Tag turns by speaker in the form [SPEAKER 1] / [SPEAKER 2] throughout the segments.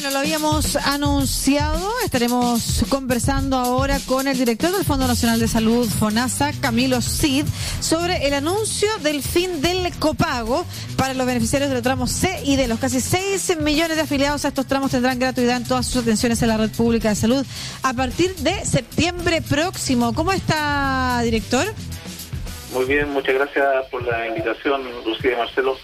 [SPEAKER 1] Bueno, lo habíamos anunciado. Estaremos conversando ahora con el director del Fondo Nacional de Salud, FONASA, Camilo Cid, sobre el anuncio del fin del copago para los beneficiarios del tramo C y de los casi 6 millones de afiliados a estos tramos tendrán gratuidad en todas sus atenciones en la red pública de salud a partir de septiembre próximo. ¿Cómo está, director?
[SPEAKER 2] Muy bien, muchas gracias por la invitación, Lucía y Marcelo.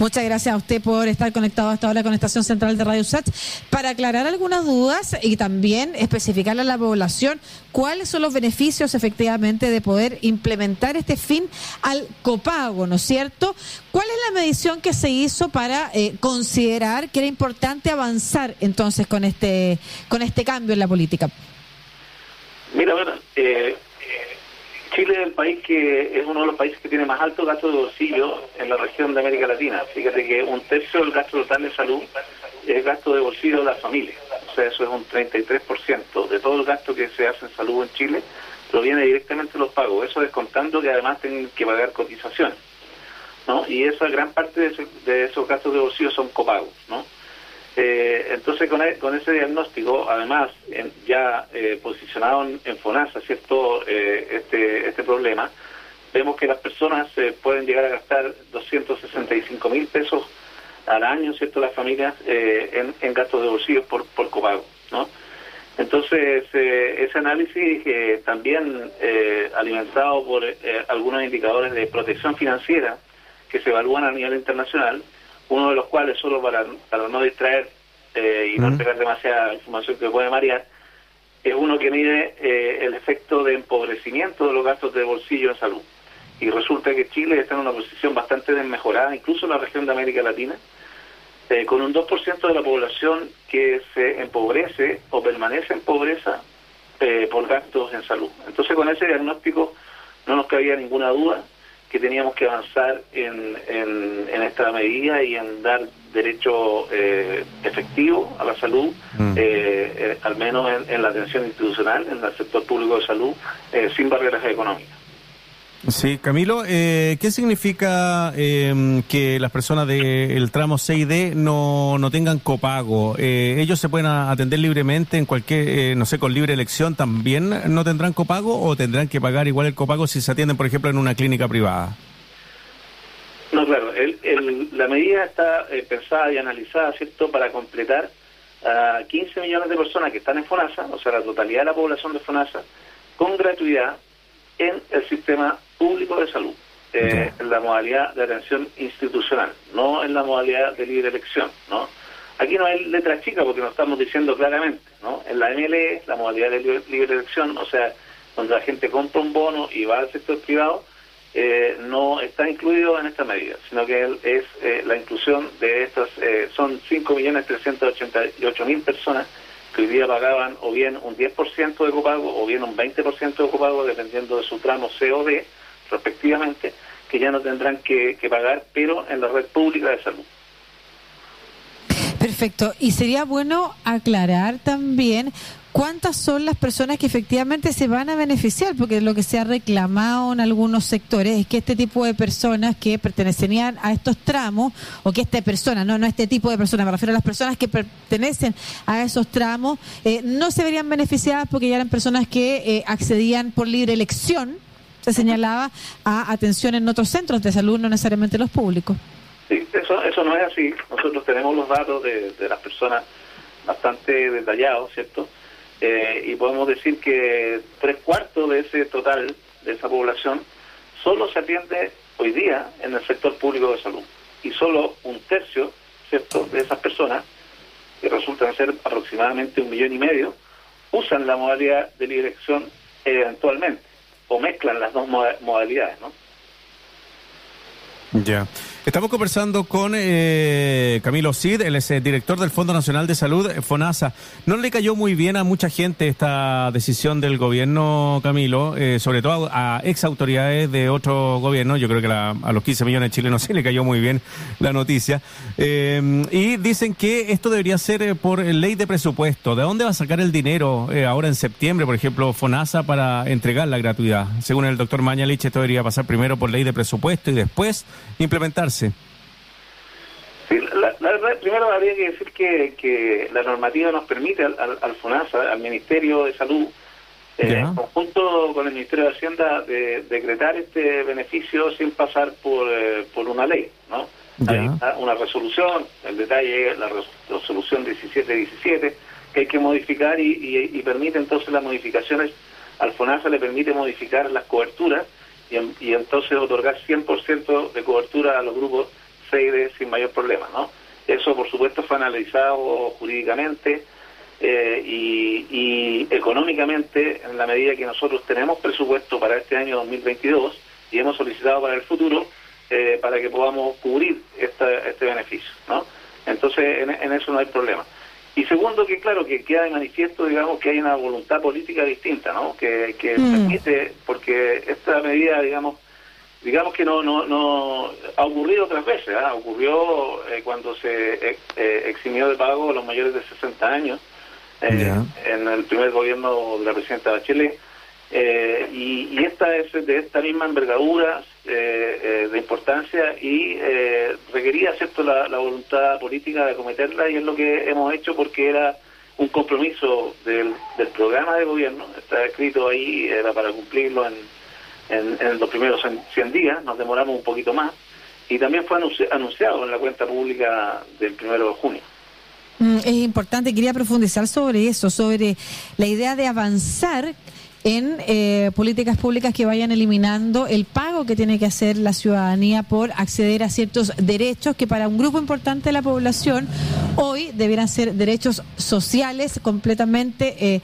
[SPEAKER 1] Muchas gracias a usted por estar conectado hasta ahora con Estación Central de Radio SAT para aclarar algunas dudas y también especificarle a la población cuáles son los beneficios efectivamente de poder implementar este fin al copago, ¿no es cierto? ¿Cuál es la medición que se hizo para eh, considerar que era importante avanzar entonces con este con este cambio en la política?
[SPEAKER 2] Mira, bueno, eh, Chile es el país que es uno de los países que tiene más alto gasto de bolsillo en la región de América Latina. Fíjate que un tercio del gasto total de salud es gasto de bolsillo de las familias. O sea, eso es un 33% de todo el gasto que se hace en salud en Chile proviene directamente de los pagos. Eso descontando que además tienen que pagar cotizaciones. ¿no? Y esa gran parte de, de esos gastos de bolsillo son copagos. ¿no? Eh, entonces, con, e, con, ese diagnóstico, además, ya eh, posicionado en, FONASA, ¿cierto? Eh, este, este problema, vemos que las personas pueden llegar a gastar 265 mil pesos al año, ¿cierto? Las familias en, gastos de bolsillo por, por copago, ¿no? Entonces, ese análisis también alimentado por algunos indicadores de protección financiera que se evalúan a nivel internacional, uno de los cuales, solo para, para no distraer eh, y no entregar demasiada información que puede marear, es uno que mide eh, el efecto de empobrecimiento de los gastos de bolsillo en salud. Y resulta que Chile está en una posición bastante desmejorada, incluso en la región de América Latina, eh, con un 2% de la población que se empobrece o permanece en pobreza por gastos en salud. Entonces, con ese diagnóstico no nos cabía ninguna duda que teníamos que avanzar en, en, esta medida y en dar derecho eh, efectivo a la salud, mm. eh, eh, al menos en, la atención institucional, en el sector público de salud, sin barreras económicas.
[SPEAKER 3] Sí, Camilo, ¿qué significa que las personas del tramo C y D no, no tengan copago? ¿Ellos se pueden atender libremente en cualquier, no sé, con libre elección también no tendrán copago o tendrán que pagar igual el copago si se atienden, por ejemplo, en una clínica privada?
[SPEAKER 2] No, claro, la medida está eh, pensada y analizada, ¿cierto?, para completar a 15 millones de personas que están en FONASA, o sea, la totalidad de la población de FONASA, con gratuidad en el sistema público de salud, eh, en la modalidad de atención institucional, no en la modalidad de libre elección, ¿no? Aquí no hay letra chica porque nos estamos diciendo claramente, ¿no? En la MLE, la modalidad de libre elección, o sea, cuando la gente compra un bono y va al sector privado, eh, no está incluido en esta medida, sino que es eh, la inclusión de estas, eh, son 5.388.000 personas que hoy día pagaban o bien un 10% de copago o bien un 20% de copago, dependiendo de su tramo C o D, respectivamente, que ya no tendrán que pagar, pero en la red pública de salud.
[SPEAKER 1] Perfecto. Y sería bueno aclarar también cuántas son las personas que efectivamente se van a beneficiar, porque lo que se ha reclamado en algunos sectores es que este tipo de personas que pertenecerían a estos tramos, o que esta persona, no, no este tipo de personas, me refiero a las personas que pertenecen a esos tramos, eh, no se verían beneficiadas porque ya eran personas que eh, accedían por libre elección, se señalaba, a atención en otros centros de salud, no necesariamente los públicos.
[SPEAKER 2] Sí, eso, eso no es así. Nosotros tenemos los datos de, de las personas bastante detallados, ¿cierto? Eh, y podemos decir que tres cuartos de ese total, de esa población, solo se atiende hoy día en el sector público de salud. Y solo un tercio, ¿cierto?, de esas personas, que resultan ser aproximadamente un millón y medio, usan la modalidad de dirección eventualmente, o mezclan las dos modalidades, ¿no?
[SPEAKER 3] Ya. Estamos conversando con eh, Camilo Cid, él es el director del Fondo Nacional de Salud, FONASA. ¿No le cayó muy bien a mucha gente esta decisión del gobierno, Camilo? Eh, sobre todo a ex autoridades de otro gobierno. Yo creo que a los 15 millones de chilenos sí le cayó muy bien la noticia. Eh, y dicen que esto debería ser por ley de presupuesto. ¿De dónde va a sacar el dinero ahora en septiembre, por ejemplo, FONASA para entregar la gratuidad? Según el doctor Mañalich, esto debería pasar primero por ley de presupuesto y después implementarse.
[SPEAKER 2] Sí, la, verdad, primero habría que decir que, que la normativa nos permite al, al, FONASA, al Ministerio de Salud, eh, en conjunto con el Ministerio de Hacienda, de, decretar este beneficio sin pasar por, eh, por una ley, ¿no? Hay una resolución, el detalle es la resolución 1717, que hay que modificar y, y, permite entonces las modificaciones, al FONASA le permite modificar las coberturas y, entonces otorgar 100% de cobertura a los grupos Seide sin mayor problema, ¿no? Eso, por supuesto, fue analizado jurídicamente eh, y, económicamente en la medida que nosotros tenemos presupuesto para este año 2022 y hemos solicitado para el futuro eh, para que podamos cubrir este beneficio, ¿no? Entonces, en, eso no hay problema. Y segundo, que claro, que queda de manifiesto, digamos, que hay una voluntad política distinta, ¿no? Que, que mm. permite, porque esta medida, digamos, digamos que no no no ha ocurrido otras veces ¿ah? ocurrió eh, cuando se eh, eximió de pago a los mayores de 60 años eh, en el primer gobierno de la presidenta Bachelet y, y, esta es de esta misma envergadura y requería cierto la, voluntad política de acometerla y es lo que hemos hecho porque era un compromiso del, del programa de gobierno. Está escrito ahí era para cumplirlo en en, los primeros 100 días, nos demoramos un poquito más, y también fue anunciado en la cuenta pública del primero de junio.
[SPEAKER 1] Mm, es importante, quería profundizar sobre eso, sobre la idea de avanzar en eh, políticas públicas que vayan eliminando el pago que tiene que hacer la ciudadanía por acceder a ciertos derechos que para un grupo importante de la población hoy debieran ser derechos sociales completamente eh,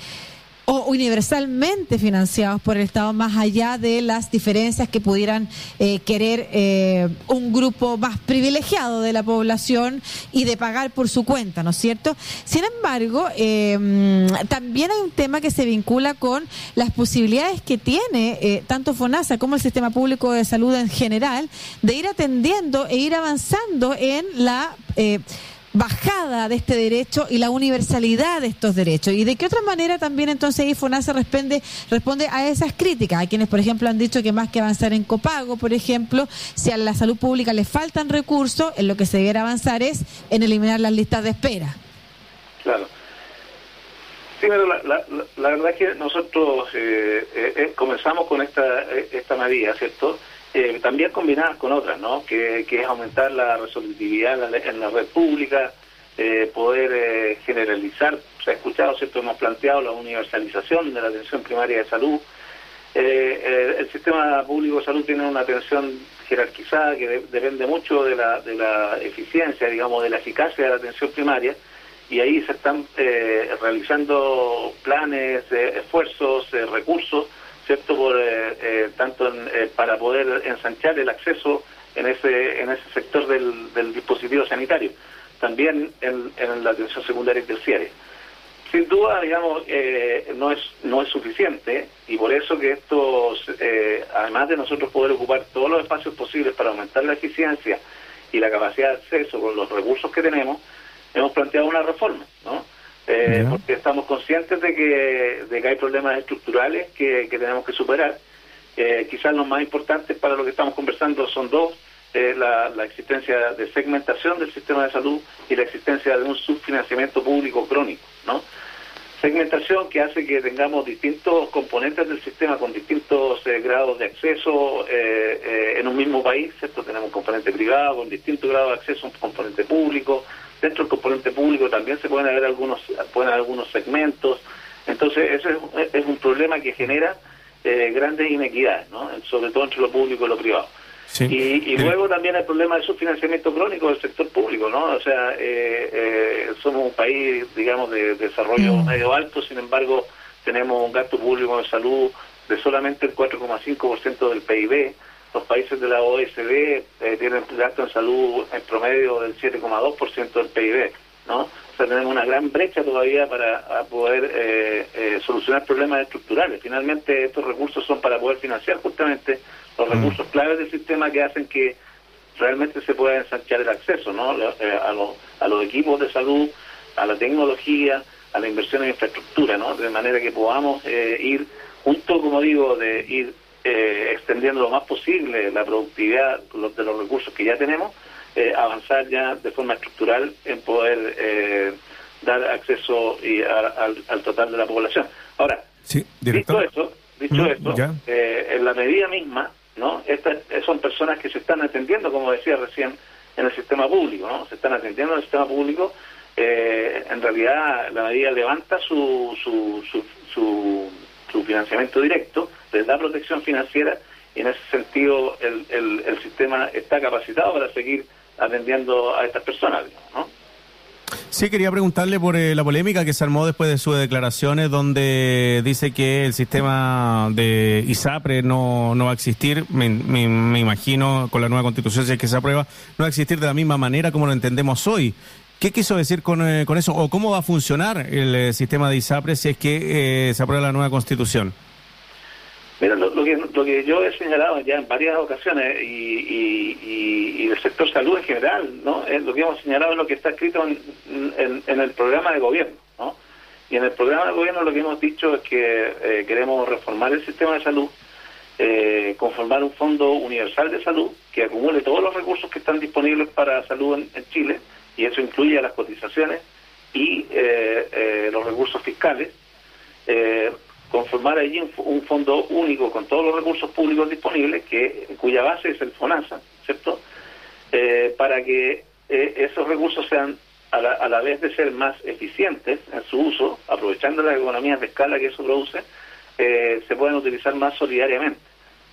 [SPEAKER 1] o universalmente financiados por el Estado, más allá de las diferencias que pudieran eh, querer eh, un grupo más privilegiado de la población y de pagar por su cuenta, ¿no es cierto? Sin embargo, eh, también hay un tema que se vincula con las posibilidades que tiene tanto FONASA como el sistema público de salud en general de ir atendiendo e ir avanzando en la bajada de este derecho y la universalidad de estos derechos. ¿Y de qué otra manera también entonces IFONASA responde, responde a esas críticas? Hay quienes, por ejemplo, han dicho que más que avanzar en copago, por ejemplo, si a la salud pública le faltan recursos, en lo que se debiera avanzar es en eliminar las listas de espera.
[SPEAKER 2] Claro. Sí, pero la, la, verdad es que nosotros eh, eh, eh, comenzamos con esta, esta medida, ¿cierto?, eh, también combinadas con otras, ¿no? Que, es aumentar la resolutividad en la, red pública, eh, poder eh, generalizar, se ha escuchado, ¿cierto? Hemos planteado la universalización de la atención primaria de salud. el sistema público de salud tiene una atención jerarquizada que depende mucho de la, de la eficiencia, digamos, de la eficacia de la atención primaria y ahí se están realizando planes, esfuerzos, recursos ¿cierto? Por, eh, eh, tanto eh, para poder ensanchar el acceso en ese, en ese sector del, del dispositivo sanitario, también en, la atención secundaria y terciaria. Sin duda, digamos, no es no es suficiente y por eso que estos, además de nosotros poder ocupar todos los espacios posibles para aumentar la eficiencia y la capacidad de acceso con los recursos que tenemos, hemos planteado una reforma, ¿no? Eh, porque estamos conscientes de que, de que hay problemas estructurales que, tenemos que superar. Eh, quizás los más importantes para lo que estamos conversando son dos, eh, la, la, existencia de segmentación del sistema de salud y la existencia de un subfinanciamiento público crónico, ¿no? Segmentación que hace que tengamos distintos componentes del sistema con distintos eh, grados de acceso en un mismo país, ¿cierto? Tenemos un componente privado con distinto grado de acceso, un componente público, dentro del componente público también se pueden ver algunos, pueden haber algunos segmentos. Entonces, ese es, un problema que genera eh, grandes inequidades, ¿no? sobre todo entre lo público y lo privado. Y, luego también el problema de subfinanciamiento crónico del sector público, ¿no? O sea, eh, eh, somos un país, digamos, de, desarrollo mm. medio alto, sin embargo, tenemos un gasto público de salud de solamente el 4,5% del PIB, los países de la OECD eh, tienen gasto en salud en promedio del 7,2% del PIB, ¿no? O sea, tenemos una gran brecha todavía para poder eh, eh, solucionar problemas estructurales. Finalmente, estos recursos son para poder financiar justamente los mm. recursos claves del sistema que hacen que realmente se pueda ensanchar el acceso, ¿no? a, los, a los equipos de salud, a la tecnología, a la inversión en infraestructura, ¿no? De manera que podamos ir junto, como digo, de ir eh, extendiendo lo más posible la productividad de los recursos que ya tenemos, eh, avanzar ya de forma estructural en poder dar acceso y al, total de la población. Ahora, dicho eso, dicho mm, esto, en la medida misma, ¿no? Estas son personas que se están atendiendo, como decía recién, en el sistema público, ¿no? Se están atendiendo en el sistema público. en realidad, la medida levanta su, su, su, su, su financiamiento directo, les da protección financiera y en ese sentido el, el, el sistema está capacitado para seguir atendiendo a estas personas, ¿no?
[SPEAKER 3] Sí, quería preguntarle por eh, la polémica que se armó después de sus declaraciones, donde dice que el sistema de ISAPRE no, no va a existir, me, imagino, con la nueva constitución, si es que se aprueba, no va a existir de la misma manera como lo entendemos hoy. ¿Qué quiso decir con, eh, con eso? ¿O cómo va a funcionar el eh, sistema de ISAPRE si es que se aprueba la nueva constitución?
[SPEAKER 2] Lo, que, yo he señalado ya en varias ocasiones y, y, el sector salud en general, ¿no? lo que hemos señalado es lo que está escrito en, el programa de gobierno, ¿no? Y en el programa de gobierno lo que hemos dicho es que eh, queremos reformar el sistema de salud, eh, conformar un fondo universal de salud que acumule todos los recursos que están disponibles para salud en, Chile, y eso incluye las cotizaciones y eh, los recursos fiscales, conformar allí un, fondo único con todos los recursos públicos disponibles, que cuya base es el FONASA, ¿cierto? Eh, para que eh, esos recursos sean, a la, a la, vez de ser más eficientes en su uso, aprovechando las economías de escala que eso produce, eh, se puedan utilizar más solidariamente,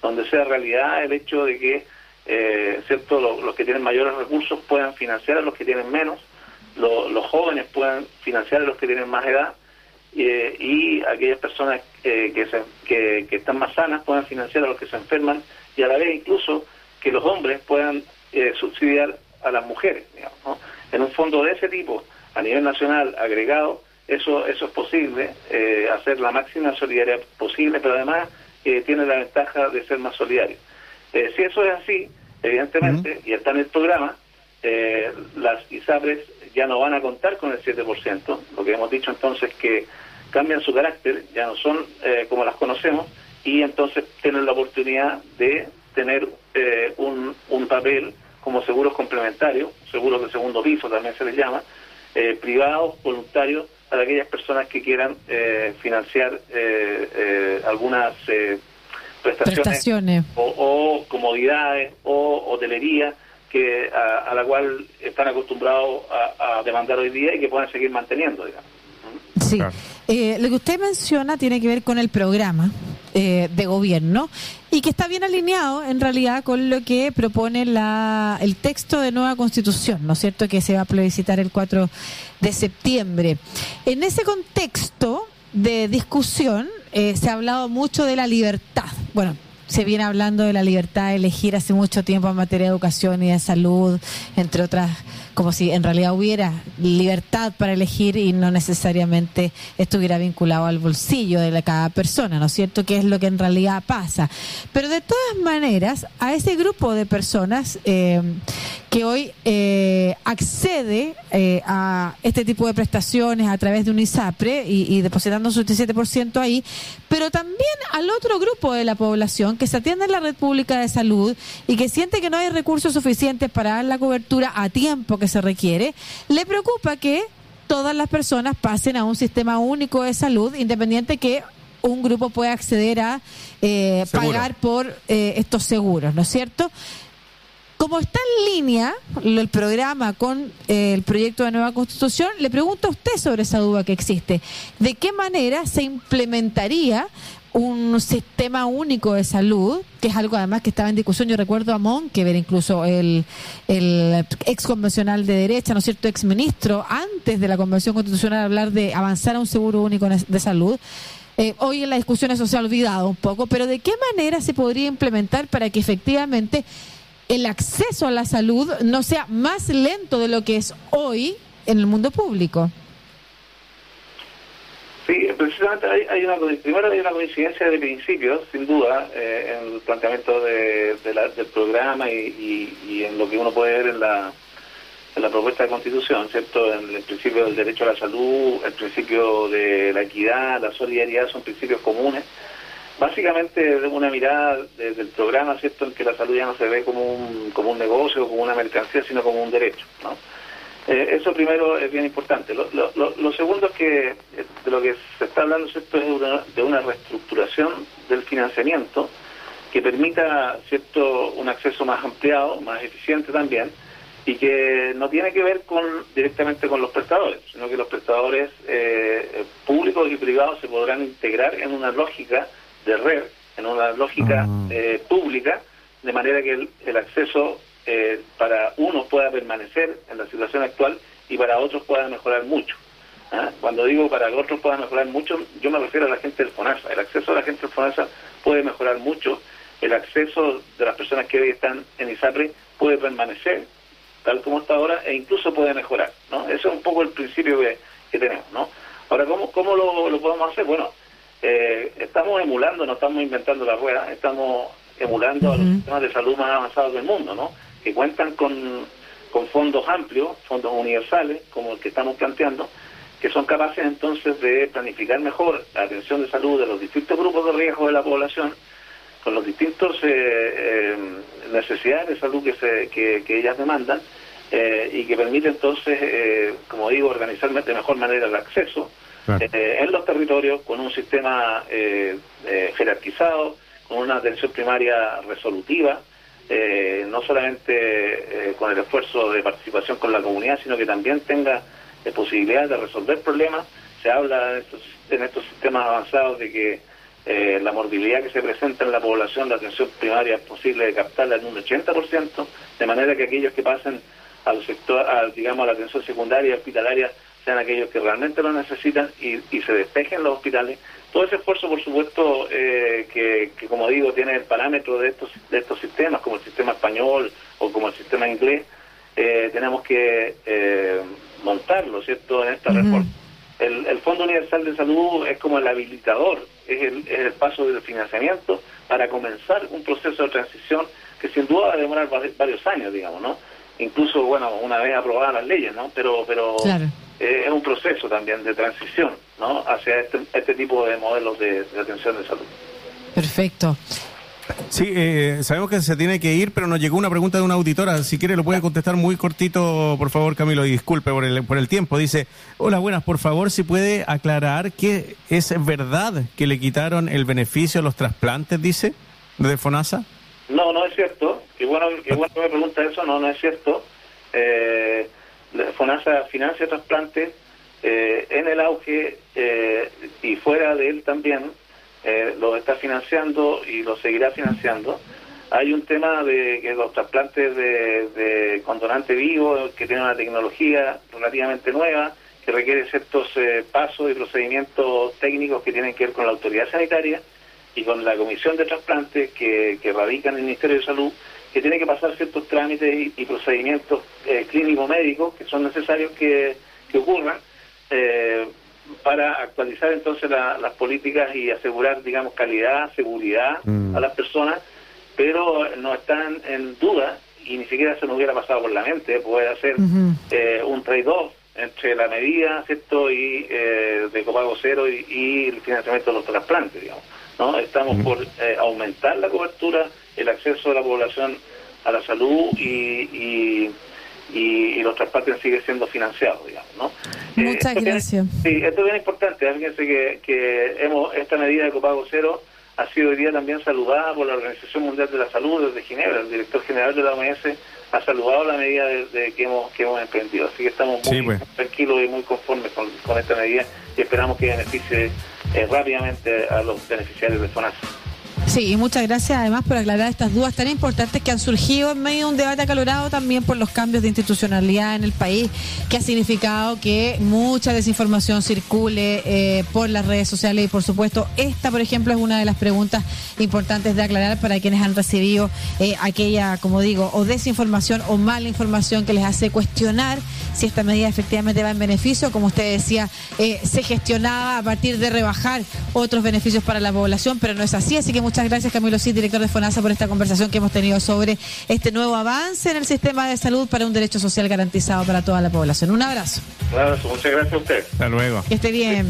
[SPEAKER 2] donde sea realidad el hecho de que ¿cierto? Los, que tienen mayores recursos puedan financiar a los que tienen menos, los jóvenes puedan financiar a los que tienen más edad, eh, y aquellas personas eh, que, se, que, están más sanas puedan financiar a los que se enferman y a la vez incluso que los hombres puedan eh, subsidiar a las mujeres. Digamos, En un fondo de ese tipo, a nivel nacional agregado, eso, eso es posible, hacer la máxima solidaridad posible, pero además tiene la ventaja de ser más solidario. si eso es así, evidentemente, y está en el programa, las ISAPRES ya no van a contar con el 7%, lo que hemos dicho entonces que cambian su carácter, ya no son eh, como las conocemos, y entonces tienen la oportunidad de tener eh, un, un papel como seguros complementarios, seguros de segundo piso también se les llama, eh, privados, voluntarios, para aquellas personas que quieran financiar algunas prestaciones, O, comodidades o hotelería que a, la cual están acostumbrados a, demandar hoy día y que puedan seguir manteniendo, digamos.
[SPEAKER 1] Sí. Eh, lo que usted menciona tiene que ver con el programa eh, de gobierno y que está bien alineado en realidad con lo que propone la, el texto de nueva constitución, ¿no es cierto?, que se va a plebiscitar el 4 de septiembre. En ese contexto de discusión eh, se ha hablado mucho de la libertad. Bueno, se viene hablando de la libertad de elegir hace mucho tiempo en materia de educación y de salud, entre otras como si en realidad hubiera libertad para elegir y no necesariamente estuviera vinculado al bolsillo de cada persona, ¿no es cierto? Que es lo que en realidad pasa. Pero de todas maneras, a ese grupo de personas eh, que hoy eh, accede eh, a este tipo de prestaciones a través de un ISAPRE y, y depositando su 17% ahí, pero también al otro grupo de la población que se atiende en la red pública de salud y que siente que no hay recursos suficientes para dar la cobertura a tiempo que se requiere, le preocupa que todas las personas pasen a un sistema único de salud, independiente que un grupo pueda acceder a eh, pagar por eh, estos seguros, ¿no es cierto? Como está en línea el programa con eh, el proyecto de nueva constitución, le pregunto a usted sobre esa duda que existe. ¿De qué manera se implementaría un sistema único de salud, que es algo además que estaba en discusión. Yo recuerdo a Mon, que ver incluso el, el ex convencional de derecha, ¿no es cierto?, ex ministro, antes de la convención constitucional, hablar de avanzar a un seguro único de salud. Eh, hoy en la discusión eso se ha olvidado un poco, pero ¿de qué manera se podría implementar para que efectivamente el acceso a la salud no sea más lento de lo que es hoy en el mundo público?
[SPEAKER 2] Sí, precisamente hay, una primero hay una coincidencia de principios, sin duda, eh, en el planteamiento de, del programa y, en lo que uno puede ver en la, en la propuesta de constitución, ¿cierto? En el principio del derecho a la salud, el principio de la equidad, la solidaridad son principios comunes básicamente una mirada desde el programa, ¿cierto?, en que la salud ya no se ve como un, como un negocio, como una mercancía, sino como un derecho, ¿no? Eh, eso primero es bien importante. Lo, lo, segundo es que eh, de lo que se está hablando ¿cierto? es de una reestructuración del financiamiento que permita cierto un acceso más ampliado, más eficiente también, y que no tiene que ver con directamente con los prestadores, sino que los prestadores eh, públicos y privados se podrán integrar en una lógica de red, en una lógica ah. pública, de manera que el acceso eh, para unos pueda permanecer en la situación actual y para otros pueda mejorar mucho. ¿ah? Cuando digo para que otros puedan mejorar mucho, yo me refiero a la gente del FONASA. El acceso a la gente del FONASA puede mejorar mucho, el acceso de las personas que hoy están en ISAPRE puede permanecer tal como está ahora e incluso puede mejorar. ¿no? Ese es un poco el principio que, tenemos. ¿no? Ahora, ¿cómo, cómo lo, podemos hacer? Bueno, eh, estamos emulando, no estamos inventando la rueda, estamos emulando a los sistemas de salud más avanzados del mundo, ¿no? que cuentan con, con fondos amplios, fondos universales, como el que estamos planteando, que son capaces entonces de planificar mejor la atención de salud de los distintos grupos de riesgo de la población, con los distintos eh, eh, necesidades de salud que, se, que, ellas demandan, eh, y que permite entonces, como digo, organizar de mejor manera el acceso en los territorios con un sistema jerarquizado, con una atención primaria resolutiva, eh, no solamente eh, con el esfuerzo de participación con la comunidad, sino que también tenga eh, posibilidad de resolver problemas. Se habla en estos, sistemas avanzados de que la morbilidad que se presenta en la población de atención primaria es posible de captarla en un 80%, de manera que aquellos que pasen al sector, digamos, a la atención secundaria y hospitalaria sean aquellos que realmente lo necesitan y, y se despejen los hospitales todo ese esfuerzo, por supuesto, eh, que, como digo, tiene el parámetro de estos, de estos sistemas, como el sistema español o como el sistema inglés, eh, tenemos que eh, montarlo, ¿cierto?, en esta reforma. El, el, Fondo Universal de Salud es como el habilitador, es el, es el paso del financiamiento para comenzar un proceso de transición que sin duda va a demorar varios años, digamos, ¿no? Incluso, bueno, una vez aprobadas las leyes, ¿no? Pero, pero es un proceso también de transición ¿no? hacia este, este tipo de modelos de, atención de salud.
[SPEAKER 1] Perfecto.
[SPEAKER 3] Sí, eh, sabemos que se tiene que ir, pero nos llegó una pregunta de una auditora. Si quiere, lo puede contestar muy cortito, por favor, Camilo, y disculpe por el, por el tiempo. Dice: Hola, buenas, por favor, si puede aclarar que es verdad que le quitaron el beneficio a los trasplantes, dice, de FONASA.
[SPEAKER 2] No, no es cierto. Qué bueno, qué bueno me pregunta eso, no, no es cierto. Eh, FONASA financia trasplantes eh, en el auge eh, y fuera de él también, eh, lo está financiando y lo seguirá financiando. Hay un tema de que los trasplantes de, de donante vivo, que tiene una tecnología relativamente nueva, que requiere ciertos pasos y procedimientos técnicos que tienen que ver con la autoridad sanitaria y con la comisión de trasplantes que, que radica en el Ministerio de Salud, que tiene que pasar ciertos trámites y, procedimientos eh, clínico-médicos que son necesarios que, ocurran eh, para actualizar entonces las políticas y asegurar, digamos, calidad, seguridad mm. a las personas, pero no están en duda y ni siquiera se nos hubiera pasado por la mente, puede hacer eh, un trade-off entre la medida, ¿cierto?, y de copago cero y, el financiamiento de los trasplantes, digamos. ¿no? Estamos por aumentar la cobertura el acceso de la población a la salud y, y, los trasplantes siguen siendo financiados, digamos, ¿no?
[SPEAKER 1] Muchas
[SPEAKER 2] eh,
[SPEAKER 1] gracias.
[SPEAKER 2] sí, esto es bien importante. Fíjense que, que hemos, esta medida de copago cero ha sido hoy día también saludada por la Organización Mundial de la Salud desde Ginebra. El director general de la OMS ha saludado la medida de, que hemos que hemos emprendido. Así que estamos muy pues. tranquilos y muy conformes con, esta medida y esperamos que beneficie eh, rápidamente a los beneficiarios de FONASA.
[SPEAKER 1] Sí, y muchas gracias además por aclarar estas dudas tan importantes que han surgido en medio de un debate acalorado también por los cambios de institucionalidad en el país, que ha significado que mucha desinformación circule eh, por las redes sociales y por supuesto esta, por ejemplo, es una de las preguntas importantes de aclarar para quienes han recibido eh, aquella, como digo, o desinformación o mala información que les hace cuestionar si esta medida efectivamente va en beneficio, como usted decía, eh, se gestionaba a partir de rebajar otros beneficios para la población, pero no es así, así que muchas gracias, Camilo Cid, director de FONASA, por esta conversación que hemos tenido sobre este nuevo avance en el sistema de salud para un derecho social garantizado para toda la población. Un abrazo.
[SPEAKER 2] Un abrazo, muchas gracias a usted.
[SPEAKER 3] Hasta luego.
[SPEAKER 1] Que esté bien.